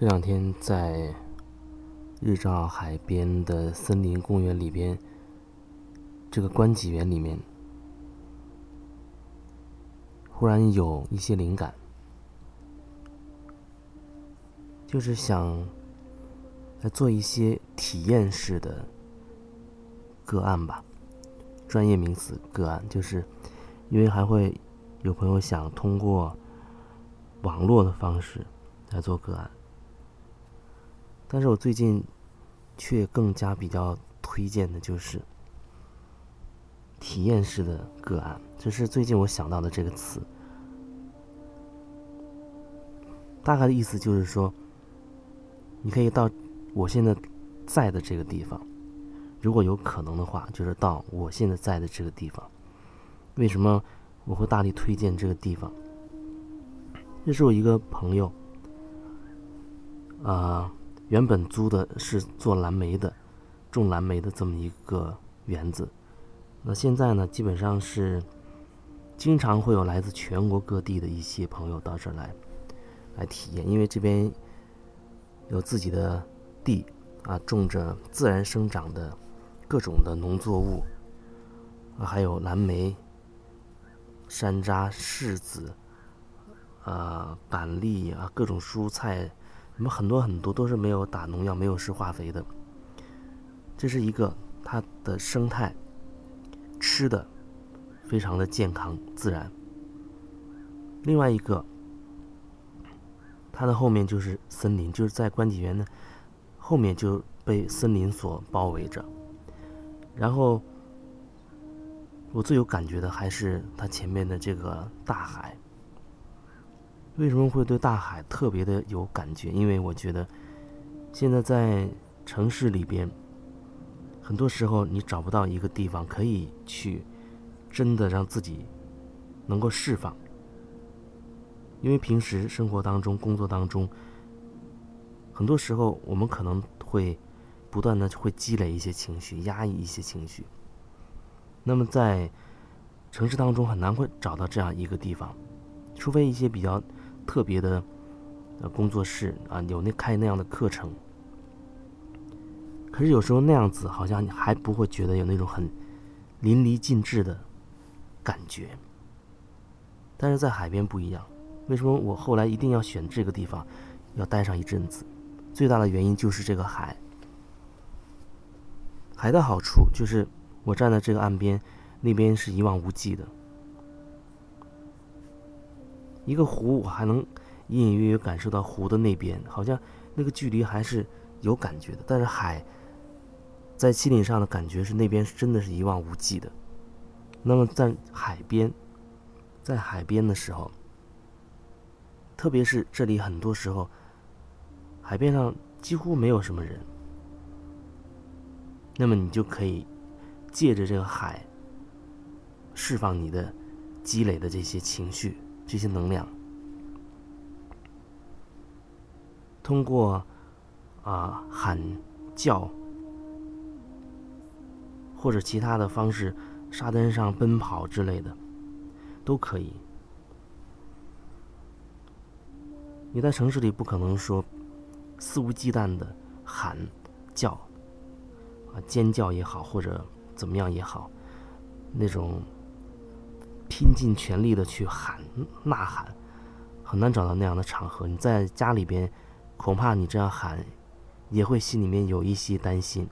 这两天在日照海边的森林公园里边，这个观景园里面，忽然有一些灵感，就是想来做一些体验式的个案吧。专业名词个案，就是因为还会有朋友想通过网络的方式来做个案，但是我最近却更加比较推荐的就是体验式的个案，这是最近我想到的这个词。大概的意思就是说，你可以到我现在在的这个地方。如果有可能的话，就是到我现在在的这个地方。为什么我会大力推荐这个地方？这是我一个朋友，啊，原本租的是做蓝莓的，种蓝莓的这么一个园子。那现在呢，基本上是经常会有来自全国各地的一些朋友到这儿来，来体验，因为这边有自己的地啊，种着自然生长的。各种的农作物，啊，还有蓝莓、山楂、柿子，啊，板栗啊，各种蔬菜，我们很多很多都是没有打农药、没有施化肥的。这是一个它的生态，吃的非常的健康自然。另外一个，它的后面就是森林，就是在观景园的后面就被森林所包围着。然后，我最有感觉的还是它前面的这个大海。为什么会对大海特别的有感觉？因为我觉得，现在在城市里边，很多时候你找不到一个地方可以去，真的让自己能够释放。因为平时生活当中、工作当中，很多时候我们可能会。不断的会积累一些情绪，压抑一些情绪。那么在城市当中很难会找到这样一个地方，除非一些比较特别的呃工作室啊，有那开那样的课程。可是有时候那样子好像还不会觉得有那种很淋漓尽致的感觉。但是在海边不一样，为什么我后来一定要选这个地方，要待上一阵子？最大的原因就是这个海。海的好处就是，我站在这个岸边，那边是一望无际的。一个湖，我还能隐隐约约感受到湖的那边，好像那个距离还是有感觉的。但是海，在心理上的感觉是那边是真的是一望无际的。那么在海边，在海边的时候，特别是这里很多时候，海边上几乎没有什么人。那么你就可以借着这个海释放你的积累的这些情绪、这些能量，通过啊喊叫或者其他的方式，沙滩上奔跑之类的都可以。你在城市里不可能说肆无忌惮的喊叫啊。尖叫也好，或者怎么样也好，那种拼尽全力的去喊呐喊，很难找到那样的场合。你在家里边，恐怕你这样喊，也会心里面有一些担心。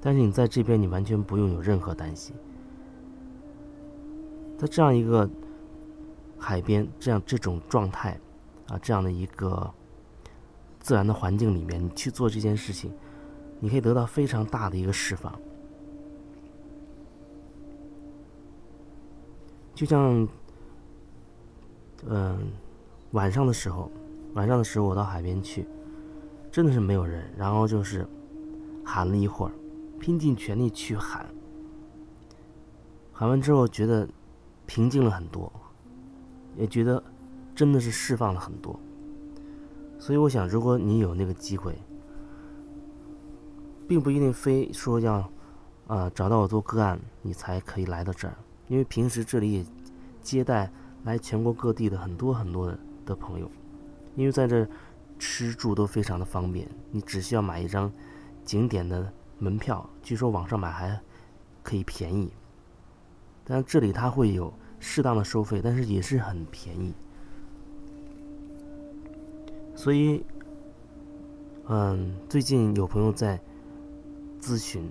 但是你在这边，你完全不用有任何担心。在这样一个海边，这样这种状态啊，这样的一个自然的环境里面，你去做这件事情。你可以得到非常大的一个释放，就像，嗯，晚上的时候，晚上的时候我到海边去，真的是没有人，然后就是喊了一会儿，拼尽全力去喊，喊完之后觉得平静了很多，也觉得真的是释放了很多，所以我想，如果你有那个机会。并不一定非说要，啊，找到我做个案，你才可以来到这儿。因为平时这里也接待来全国各地的很多很多的的朋友，因为在这吃住都非常的方便，你只需要买一张景点的门票，据说网上买还可以便宜。但这里它会有适当的收费，但是也是很便宜。所以，嗯，最近有朋友在咨询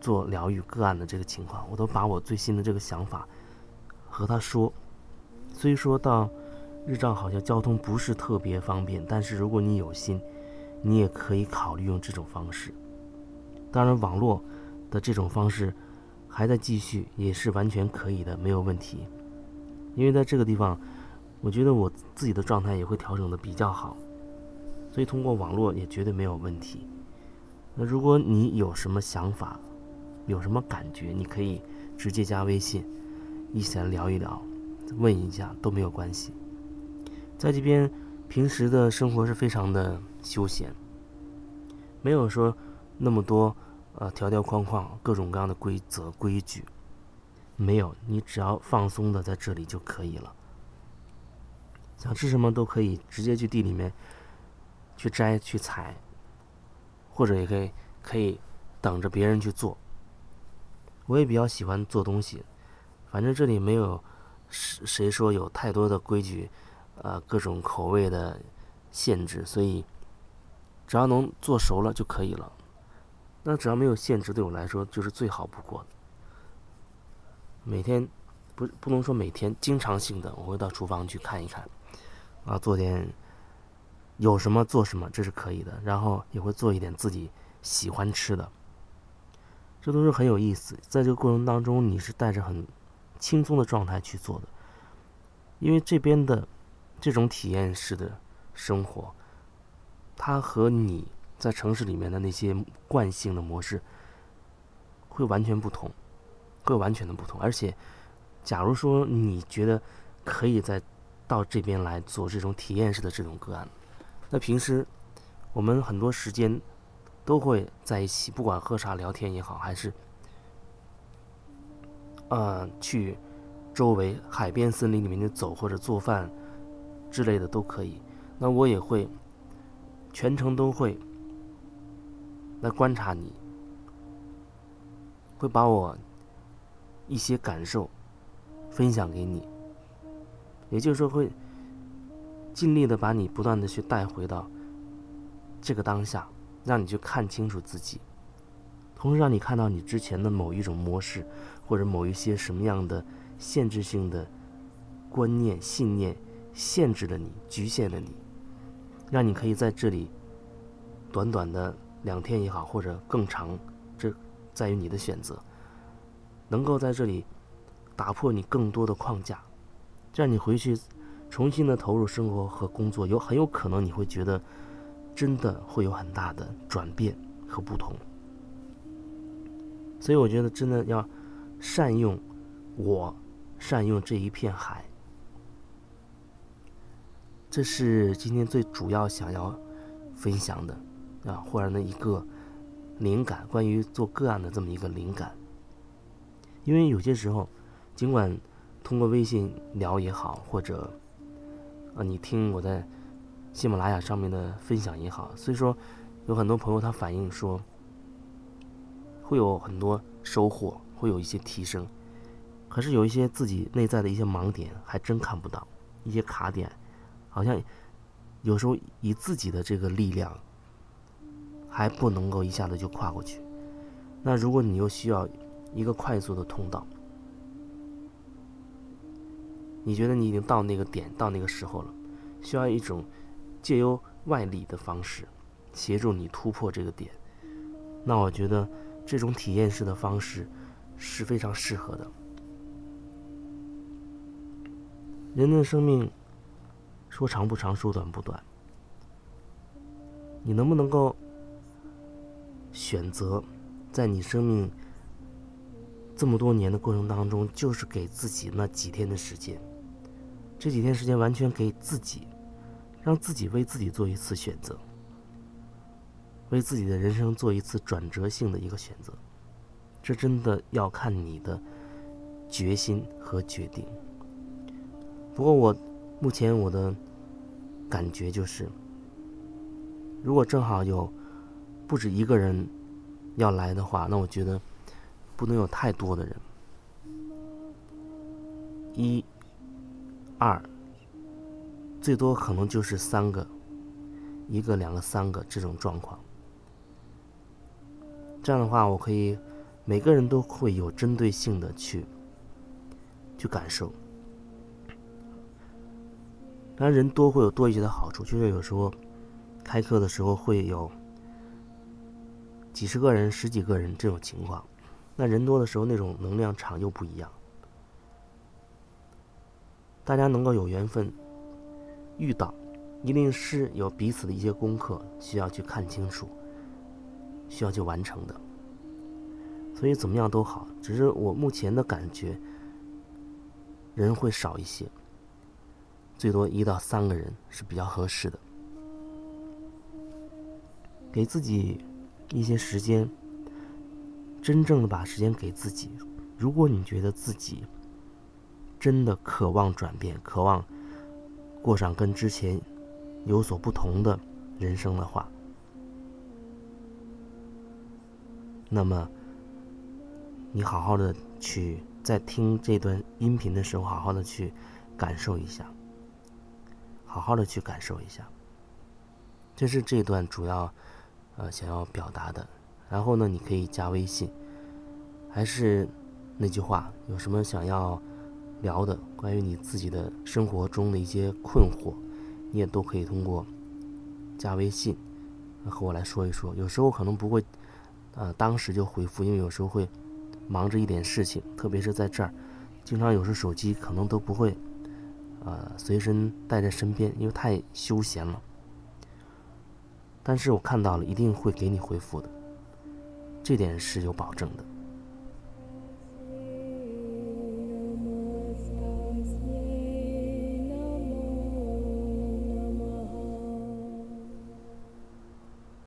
做疗愈个案的这个情况，我都把我最新的这个想法和他说。虽说到日照好像交通不是特别方便，但是如果你有心，你也可以考虑用这种方式。当然，网络的这种方式。还在继续，也是完全可以的，没有问题。因为在这个地方，我觉得我自己的状态也会调整的比较好，所以通过网络也绝对没有问题。那如果你有什么想法，有什么感觉，你可以直接加微信，一起来聊一聊，问一下都没有关系。在这边平时的生活是非常的休闲，没有说那么多。呃，条条框框，各种各样的规则规矩，没有，你只要放松的在这里就可以了。想吃什么都可以直接去地里面去摘去采，或者也可以可以等着别人去做。我也比较喜欢做东西，反正这里没有谁谁说有太多的规矩，呃，各种口味的限制，所以只要能做熟了就可以了。那只要没有限制，对我来说就是最好不过的。每天不不能说每天，经常性的我会到厨房去看一看，啊，做点有什么做什么，这是可以的。然后也会做一点自己喜欢吃的，这都是很有意思。在这个过程当中，你是带着很轻松的状态去做的，因为这边的这种体验式的生活，它和你。在城市里面的那些惯性的模式会完全不同，会完全的不同。而且，假如说你觉得可以在到这边来做这种体验式的这种个案，那平时我们很多时间都会在一起，不管喝茶聊天也好，还是呃去周围海边、森林里面走或者做饭之类的都可以。那我也会全程都会。来观察你，会把我一些感受分享给你，也就是说，会尽力的把你不断的去带回到这个当下，让你去看清楚自己，同时让你看到你之前的某一种模式，或者某一些什么样的限制性的观念、信念限制了你、局限了你，让你可以在这里短短的。两天也好，或者更长，这在于你的选择。能够在这里打破你更多的框架，这样你回去重新的投入生活和工作，有很有可能你会觉得真的会有很大的转变和不同。所以我觉得真的要善用我，善用这一片海，这是今天最主要想要分享的。啊，忽然的一个灵感，关于做个案的这么一个灵感。因为有些时候，尽管通过微信聊也好，或者啊，你听我在喜马拉雅上面的分享也好，所以说有很多朋友他反映说，会有很多收获，会有一些提升。可是有一些自己内在的一些盲点，还真看不到一些卡点，好像有时候以自己的这个力量。还不能够一下子就跨过去。那如果你又需要一个快速的通道，你觉得你已经到那个点，到那个时候了，需要一种借由外力的方式协助你突破这个点，那我觉得这种体验式的方式是非常适合的。人的生命说长不长，说短不短，你能不能够？选择，在你生命这么多年的过程当中，就是给自己那几天的时间，这几天时间完全给自己，让自己为自己做一次选择，为自己的人生做一次转折性的一个选择，这真的要看你的决心和决定。不过我目前我的感觉就是，如果正好有不止一个人要来的话，那我觉得不能有太多的人，一、二，最多可能就是三个，一个、两个、三个这种状况。这样的话，我可以每个人都会有针对性的去去感受。当然，人多会有多一些的好处，就是有时候开课的时候会有几十个人、十几个人这种情况。那人多的时候，那种能量场又不一样。大家能够有缘分遇到，一定是有彼此的一些功课需要去看清楚，需要去完成的。所以怎么样都好，只是我目前的感觉，人会少一些。最多一到三个人是比较合适的，给自己一些时间，真正的把时间给自己。如果你觉得自己真的渴望转变，渴望过上跟之前有所不同的人生的话，那么你好好的去在听这段音频的时候，好好的去感受一下。好好的去感受一下，这是这段主要呃想要表达的。然后呢，你可以加微信，还是那句话，有什么想要聊的，关于你自己的生活中的一些困惑，你也都可以通过加微信和我来说一说。有时候可能不会呃当时就回复，因为有时候会忙着一点事情，特别是在这儿，经常有时手机可能都不会。呃，随身带在身边，因为太休闲了。但是我看到了，一定会给你回复的，这点是有保证的。